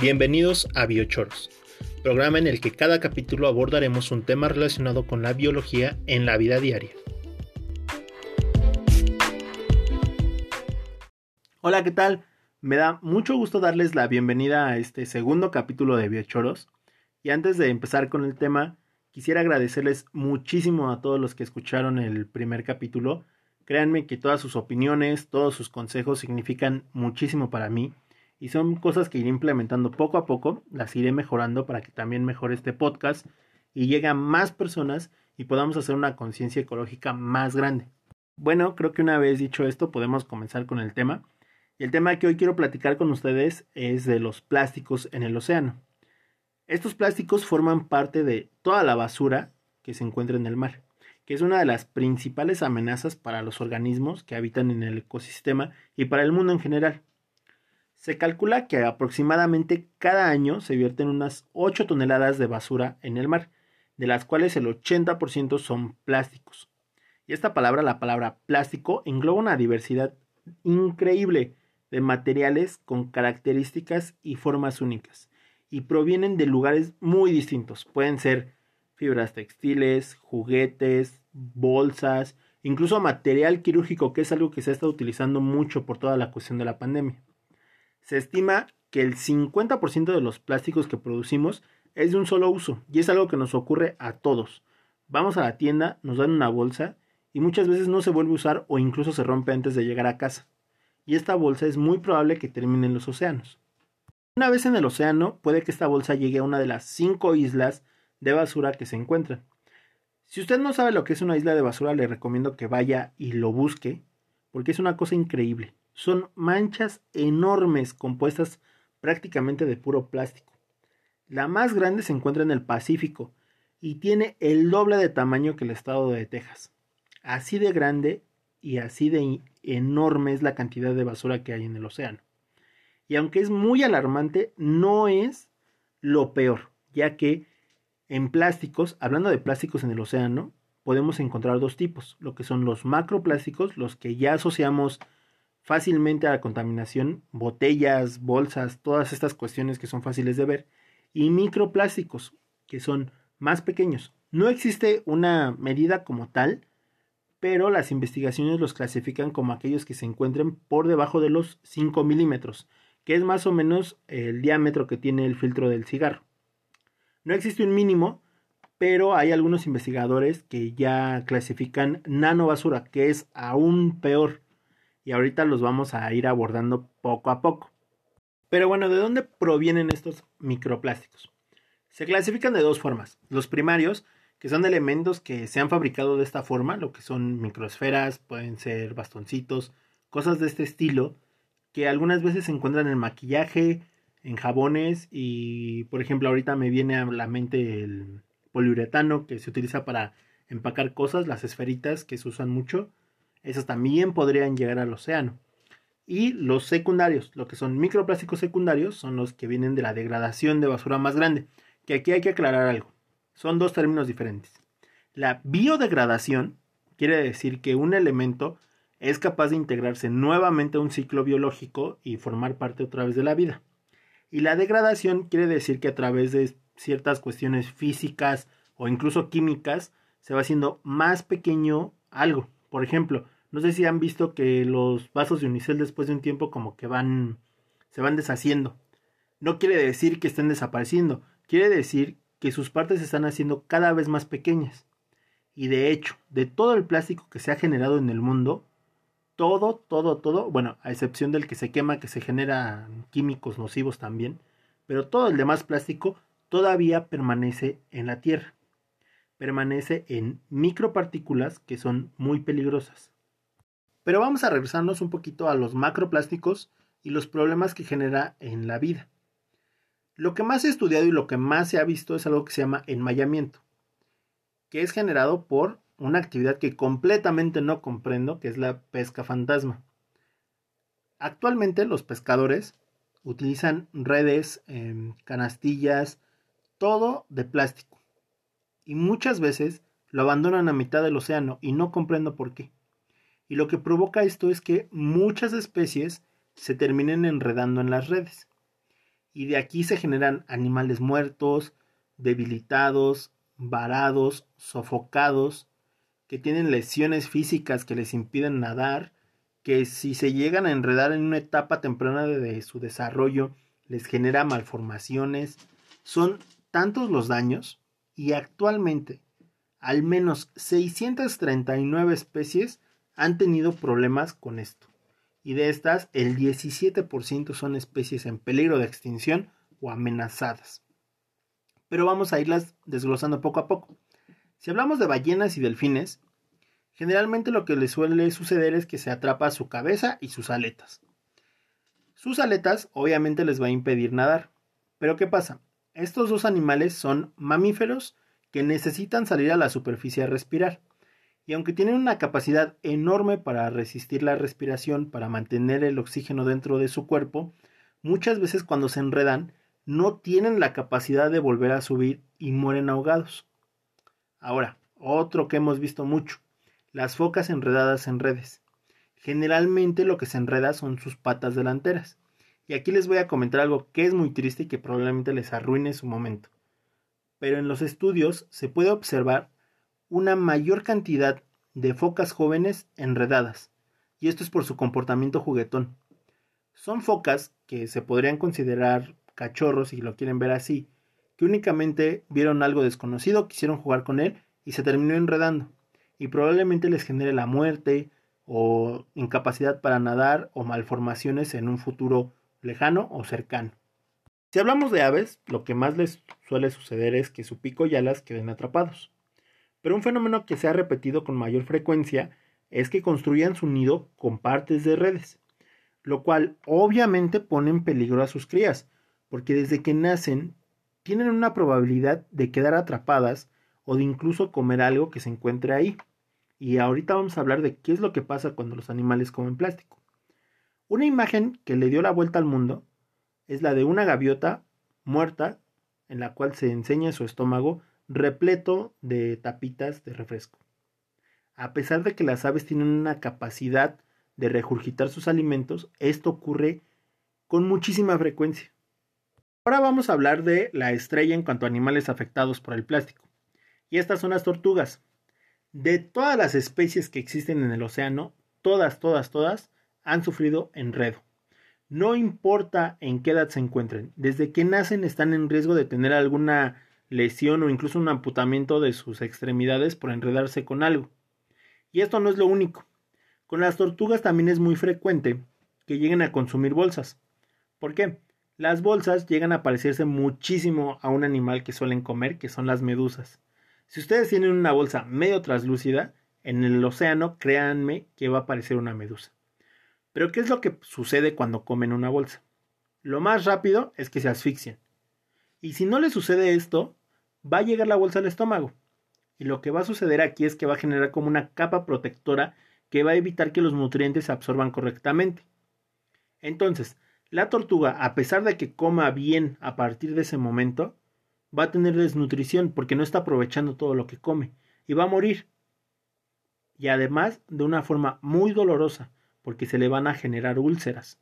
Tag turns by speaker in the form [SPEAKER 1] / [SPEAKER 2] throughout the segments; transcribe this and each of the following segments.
[SPEAKER 1] Bienvenidos a Biochoros, programa en el que cada capítulo abordaremos un tema relacionado con la biología en la vida diaria. Hola, ¿qué tal? Me da mucho gusto darles la bienvenida a este segundo capítulo de Biochoros. Y antes de empezar con el tema, quisiera agradecerles muchísimo a todos los que escucharon el primer capítulo. Créanme que todas sus opiniones, todos sus consejos significan muchísimo para mí y son cosas que iré implementando poco a poco, las iré mejorando para que también mejore este podcast y llegue a más personas y podamos hacer una conciencia ecológica más grande. Bueno, creo que una vez dicho esto podemos comenzar con el tema. Y el tema que hoy quiero platicar con ustedes es de los plásticos en el océano. Estos plásticos forman parte de toda la basura que se encuentra en el mar, que es una de las principales amenazas para los organismos que habitan en el ecosistema y para el mundo en general. Se calcula que aproximadamente cada año se vierten unas 8 toneladas de basura en el mar, de las cuales el 80% son plásticos. Y esta palabra, la palabra plástico, engloba una diversidad increíble de materiales con características y formas únicas, y provienen de lugares muy distintos. Pueden ser fibras textiles, juguetes, bolsas, incluso material quirúrgico, que es algo que se ha estado utilizando mucho por toda la cuestión de la pandemia. Se estima que el 50% de los plásticos que producimos es de un solo uso y es algo que nos ocurre a todos. Vamos a la tienda, nos dan una bolsa y muchas veces no se vuelve a usar o incluso se rompe antes de llegar a casa. Y esta bolsa es muy probable que termine en los océanos. Una vez en el océano, puede que esta bolsa llegue a una de las cinco islas de basura que se encuentran. Si usted no sabe lo que es una isla de basura, le recomiendo que vaya y lo busque, porque es una cosa increíble son manchas enormes compuestas prácticamente de puro plástico. La más grande se encuentra en el Pacífico y tiene el doble de tamaño que el estado de Texas. Así de grande y así de enorme es la cantidad de basura que hay en el océano. Y aunque es muy alarmante, no es lo peor, ya que en plásticos, hablando de plásticos en el océano, podemos encontrar dos tipos, lo que son los macroplásticos, los que ya asociamos fácilmente a la contaminación, botellas, bolsas, todas estas cuestiones que son fáciles de ver, y microplásticos, que son más pequeños. No existe una medida como tal, pero las investigaciones los clasifican como aquellos que se encuentren por debajo de los 5 milímetros, que es más o menos el diámetro que tiene el filtro del cigarro. No existe un mínimo, pero hay algunos investigadores que ya clasifican nanobasura, que es aún peor y ahorita los vamos a ir abordando poco a poco. Pero bueno, ¿de dónde provienen estos microplásticos? Se clasifican de dos formas. Los primarios, que son elementos que se han fabricado de esta forma, lo que son microesferas, pueden ser bastoncitos, cosas de este estilo, que algunas veces se encuentran en maquillaje, en jabones y, por ejemplo, ahorita me viene a la mente el poliuretano que se utiliza para empacar cosas, las esferitas que se usan mucho esas también podrían llegar al océano. Y los secundarios, lo que son microplásticos secundarios, son los que vienen de la degradación de basura más grande. Que aquí hay que aclarar algo. Son dos términos diferentes. La biodegradación quiere decir que un elemento es capaz de integrarse nuevamente a un ciclo biológico y formar parte otra vez de la vida. Y la degradación quiere decir que a través de ciertas cuestiones físicas o incluso químicas se va haciendo más pequeño algo. Por ejemplo, no sé si han visto que los vasos de unicel después de un tiempo como que van se van deshaciendo. No quiere decir que estén desapareciendo, quiere decir que sus partes se están haciendo cada vez más pequeñas. Y de hecho, de todo el plástico que se ha generado en el mundo, todo, todo, todo, bueno, a excepción del que se quema, que se genera químicos nocivos también, pero todo el demás plástico todavía permanece en la Tierra. Permanece en micropartículas que son muy peligrosas. Pero vamos a regresarnos un poquito a los macroplásticos y los problemas que genera en la vida. Lo que más se ha estudiado y lo que más se ha visto es algo que se llama enmayamiento, que es generado por una actividad que completamente no comprendo, que es la pesca fantasma. Actualmente los pescadores utilizan redes, em, canastillas, todo de plástico. Y muchas veces lo abandonan a mitad del océano y no comprendo por qué y lo que provoca esto es que muchas especies se terminen enredando en las redes. y de aquí se generan animales muertos, debilitados, varados, sofocados, que tienen lesiones físicas que les impiden nadar, que si se llegan a enredar en una etapa temprana de su desarrollo les genera malformaciones. Son tantos los daños y actualmente al menos 639 especies han tenido problemas con esto. Y de estas, el 17% son especies en peligro de extinción o amenazadas. Pero vamos a irlas desglosando poco a poco. Si hablamos de ballenas y delfines, generalmente lo que les suele suceder es que se atrapa su cabeza y sus aletas. Sus aletas obviamente les va a impedir nadar. Pero ¿qué pasa? Estos dos animales son mamíferos que necesitan salir a la superficie a respirar. Y aunque tienen una capacidad enorme para resistir la respiración, para mantener el oxígeno dentro de su cuerpo, muchas veces cuando se enredan no tienen la capacidad de volver a subir y mueren ahogados. Ahora, otro que hemos visto mucho, las focas enredadas en redes. Generalmente lo que se enreda son sus patas delanteras. Y aquí les voy a comentar algo que es muy triste y que probablemente les arruine su momento. Pero en los estudios se puede observar una mayor cantidad de focas jóvenes enredadas, y esto es por su comportamiento juguetón. Son focas que se podrían considerar cachorros, si lo quieren ver así, que únicamente vieron algo desconocido, quisieron jugar con él y se terminó enredando, y probablemente les genere la muerte, o incapacidad para nadar o malformaciones en un futuro lejano o cercano. Si hablamos de aves, lo que más les suele suceder es que su pico y alas queden atrapados. Pero un fenómeno que se ha repetido con mayor frecuencia es que construyan su nido con partes de redes, lo cual obviamente pone en peligro a sus crías, porque desde que nacen tienen una probabilidad de quedar atrapadas o de incluso comer algo que se encuentre ahí. Y ahorita vamos a hablar de qué es lo que pasa cuando los animales comen plástico. Una imagen que le dio la vuelta al mundo es la de una gaviota muerta en la cual se enseña su estómago repleto de tapitas de refresco. A pesar de que las aves tienen una capacidad de regurgitar sus alimentos, esto ocurre con muchísima frecuencia. Ahora vamos a hablar de la estrella en cuanto a animales afectados por el plástico. Y estas son las tortugas. De todas las especies que existen en el océano, todas, todas, todas han sufrido enredo. No importa en qué edad se encuentren, desde que nacen están en riesgo de tener alguna lesión o incluso un amputamiento de sus extremidades por enredarse con algo. Y esto no es lo único. Con las tortugas también es muy frecuente que lleguen a consumir bolsas. ¿Por qué? Las bolsas llegan a parecerse muchísimo a un animal que suelen comer, que son las medusas. Si ustedes tienen una bolsa medio translúcida, en el océano, créanme que va a aparecer una medusa. Pero ¿qué es lo que sucede cuando comen una bolsa? Lo más rápido es que se asfixian. Y si no le sucede esto, va a llegar la bolsa al estómago. Y lo que va a suceder aquí es que va a generar como una capa protectora que va a evitar que los nutrientes se absorban correctamente. Entonces, la tortuga, a pesar de que coma bien a partir de ese momento, va a tener desnutrición porque no está aprovechando todo lo que come y va a morir. Y además de una forma muy dolorosa porque se le van a generar úlceras.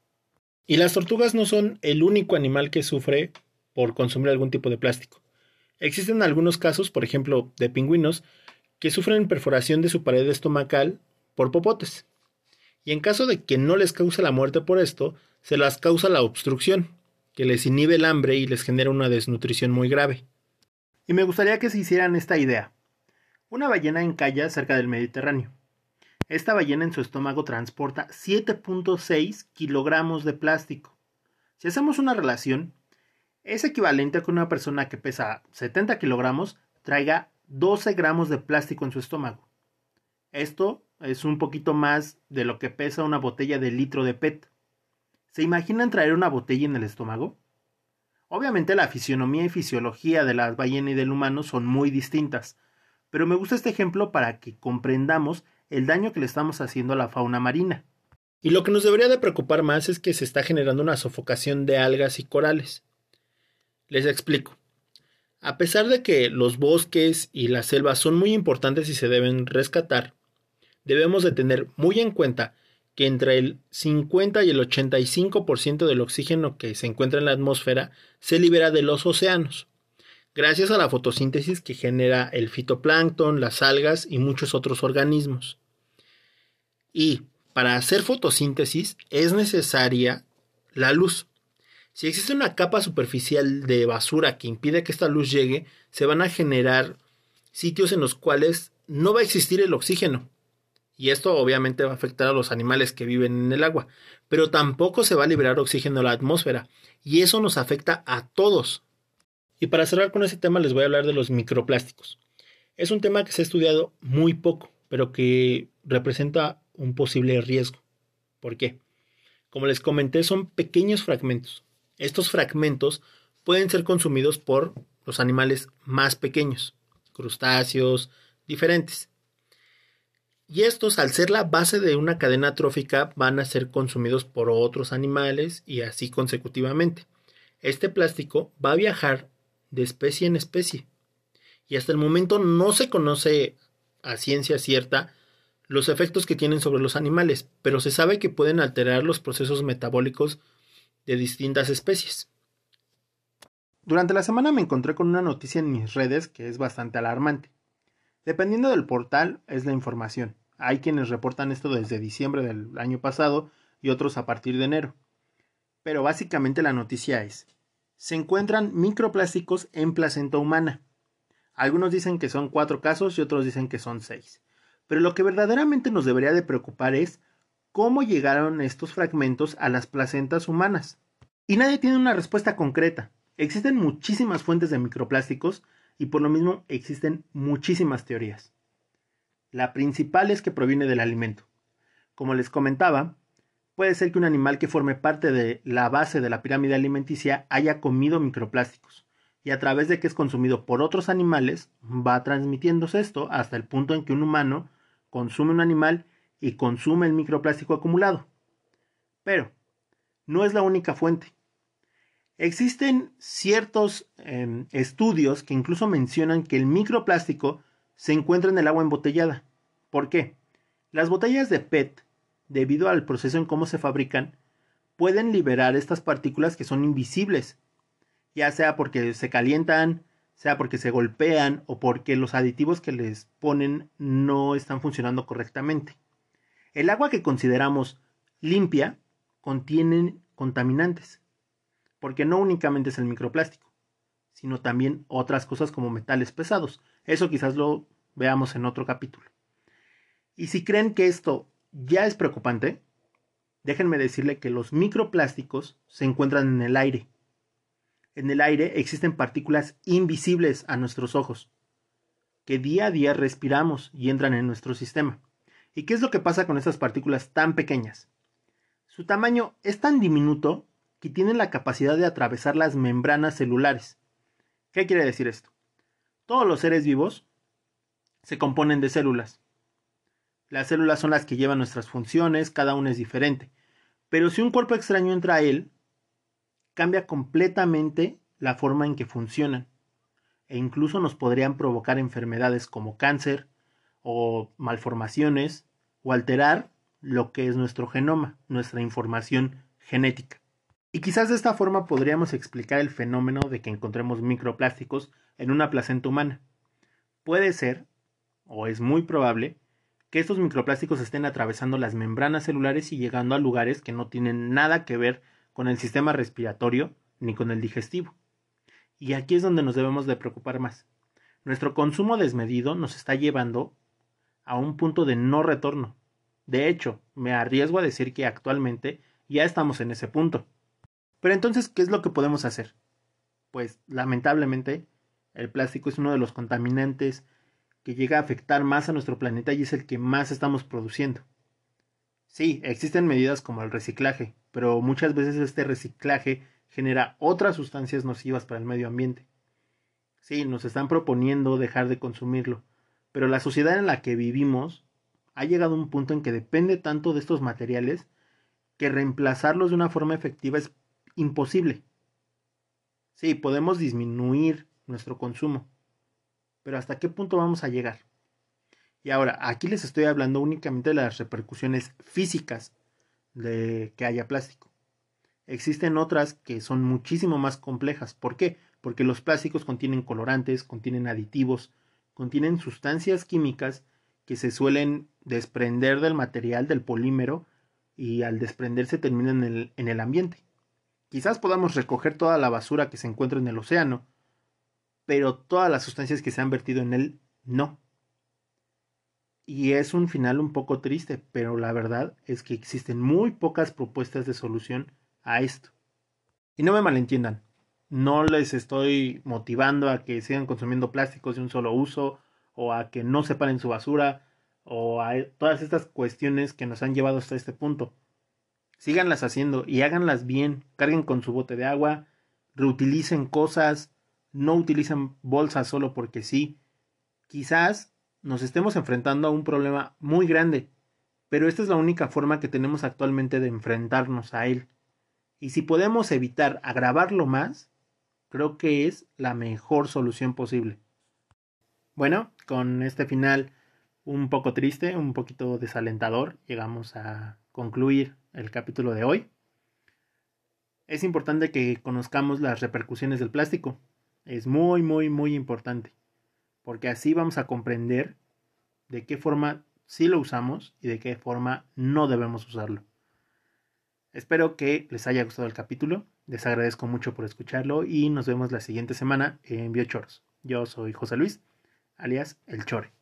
[SPEAKER 1] Y las tortugas no son el único animal que sufre por consumir algún tipo de plástico. Existen algunos casos, por ejemplo, de pingüinos, que sufren perforación de su pared estomacal por popotes. Y en caso de que no les cause la muerte por esto, se las causa la obstrucción, que les inhibe el hambre y les genera una desnutrición muy grave. Y me gustaría que se hicieran esta idea. Una ballena encalla cerca del Mediterráneo. Esta ballena en su estómago transporta 7.6 kilogramos de plástico. Si hacemos una relación, es equivalente a que una persona que pesa 70 kilogramos traiga 12 gramos de plástico en su estómago. Esto es un poquito más de lo que pesa una botella de litro de PET. ¿Se imaginan traer una botella en el estómago? Obviamente la fisionomía y fisiología de la ballena y del humano son muy distintas, pero me gusta este ejemplo para que comprendamos el daño que le estamos haciendo a la fauna marina. Y lo que nos debería de preocupar más es que se está generando una sofocación de algas y corales. Les explico. A pesar de que los bosques y las selvas son muy importantes y se deben rescatar, debemos de tener muy en cuenta que entre el 50 y el 85% del oxígeno que se encuentra en la atmósfera se libera de los océanos, gracias a la fotosíntesis que genera el fitoplancton, las algas y muchos otros organismos. Y para hacer fotosíntesis es necesaria la luz. Si existe una capa superficial de basura que impide que esta luz llegue, se van a generar sitios en los cuales no va a existir el oxígeno. Y esto obviamente va a afectar a los animales que viven en el agua. Pero tampoco se va a liberar oxígeno a la atmósfera. Y eso nos afecta a todos. Y para cerrar con ese tema les voy a hablar de los microplásticos. Es un tema que se ha estudiado muy poco, pero que representa un posible riesgo. ¿Por qué? Como les comenté, son pequeños fragmentos. Estos fragmentos pueden ser consumidos por los animales más pequeños, crustáceos, diferentes. Y estos, al ser la base de una cadena trófica, van a ser consumidos por otros animales y así consecutivamente. Este plástico va a viajar de especie en especie. Y hasta el momento no se conoce a ciencia cierta los efectos que tienen sobre los animales, pero se sabe que pueden alterar los procesos metabólicos de distintas especies. Durante la semana me encontré con una noticia en mis redes que es bastante alarmante. Dependiendo del portal es la información. Hay quienes reportan esto desde diciembre del año pasado y otros a partir de enero. Pero básicamente la noticia es, se encuentran microplásticos en placenta humana. Algunos dicen que son cuatro casos y otros dicen que son seis. Pero lo que verdaderamente nos debería de preocupar es cómo llegaron estos fragmentos a las placentas humanas. Y nadie tiene una respuesta concreta. Existen muchísimas fuentes de microplásticos y por lo mismo existen muchísimas teorías. La principal es que proviene del alimento. Como les comentaba, puede ser que un animal que forme parte de la base de la pirámide alimenticia haya comido microplásticos y a través de que es consumido por otros animales va transmitiéndose esto hasta el punto en que un humano consume un animal y consume el microplástico acumulado. Pero no es la única fuente. Existen ciertos em, estudios que incluso mencionan que el microplástico se encuentra en el agua embotellada. ¿Por qué? Las botellas de PET, debido al proceso en cómo se fabrican, pueden liberar estas partículas que son invisibles, ya sea porque se calientan, sea porque se golpean o porque los aditivos que les ponen no están funcionando correctamente. El agua que consideramos limpia contiene contaminantes, porque no únicamente es el microplástico, sino también otras cosas como metales pesados. Eso quizás lo veamos en otro capítulo. Y si creen que esto ya es preocupante, déjenme decirle que los microplásticos se encuentran en el aire. En el aire existen partículas invisibles a nuestros ojos, que día a día respiramos y entran en nuestro sistema. ¿Y qué es lo que pasa con estas partículas tan pequeñas? Su tamaño es tan diminuto que tienen la capacidad de atravesar las membranas celulares. ¿Qué quiere decir esto? Todos los seres vivos se componen de células. Las células son las que llevan nuestras funciones, cada una es diferente. Pero si un cuerpo extraño entra a él, cambia completamente la forma en que funcionan e incluso nos podrían provocar enfermedades como cáncer, o malformaciones o alterar lo que es nuestro genoma, nuestra información genética. Y quizás de esta forma podríamos explicar el fenómeno de que encontremos microplásticos en una placenta humana. Puede ser, o es muy probable, que estos microplásticos estén atravesando las membranas celulares y llegando a lugares que no tienen nada que ver con el sistema respiratorio ni con el digestivo. Y aquí es donde nos debemos de preocupar más. Nuestro consumo desmedido nos está llevando a un punto de no retorno. De hecho, me arriesgo a decir que actualmente ya estamos en ese punto. Pero entonces, ¿qué es lo que podemos hacer? Pues lamentablemente, el plástico es uno de los contaminantes que llega a afectar más a nuestro planeta y es el que más estamos produciendo. Sí, existen medidas como el reciclaje, pero muchas veces este reciclaje genera otras sustancias nocivas para el medio ambiente. Sí, nos están proponiendo dejar de consumirlo, pero la sociedad en la que vivimos ha llegado a un punto en que depende tanto de estos materiales que reemplazarlos de una forma efectiva es imposible. Sí, podemos disminuir nuestro consumo, pero ¿hasta qué punto vamos a llegar? Y ahora, aquí les estoy hablando únicamente de las repercusiones físicas de que haya plástico. Existen otras que son muchísimo más complejas. ¿Por qué? Porque los plásticos contienen colorantes, contienen aditivos, contienen sustancias químicas que se suelen desprender del material, del polímero, y al desprenderse terminan en el, en el ambiente. Quizás podamos recoger toda la basura que se encuentra en el océano, pero todas las sustancias que se han vertido en él no. Y es un final un poco triste, pero la verdad es que existen muy pocas propuestas de solución a esto. Y no me malentiendan, no les estoy motivando a que sigan consumiendo plásticos de un solo uso o a que no separen su basura o a todas estas cuestiones que nos han llevado hasta este punto. Síganlas haciendo y háganlas bien, carguen con su bote de agua, reutilicen cosas, no utilicen bolsas solo porque sí. Quizás nos estemos enfrentando a un problema muy grande, pero esta es la única forma que tenemos actualmente de enfrentarnos a él. Y si podemos evitar agravarlo más, creo que es la mejor solución posible. Bueno, con este final un poco triste, un poquito desalentador, llegamos a concluir el capítulo de hoy. Es importante que conozcamos las repercusiones del plástico. Es muy, muy, muy importante. Porque así vamos a comprender de qué forma sí lo usamos y de qué forma no debemos usarlo. Espero que les haya gustado el capítulo. Les agradezco mucho por escucharlo y nos vemos la siguiente semana en Biochoros. Yo soy José Luis, alias El Chore.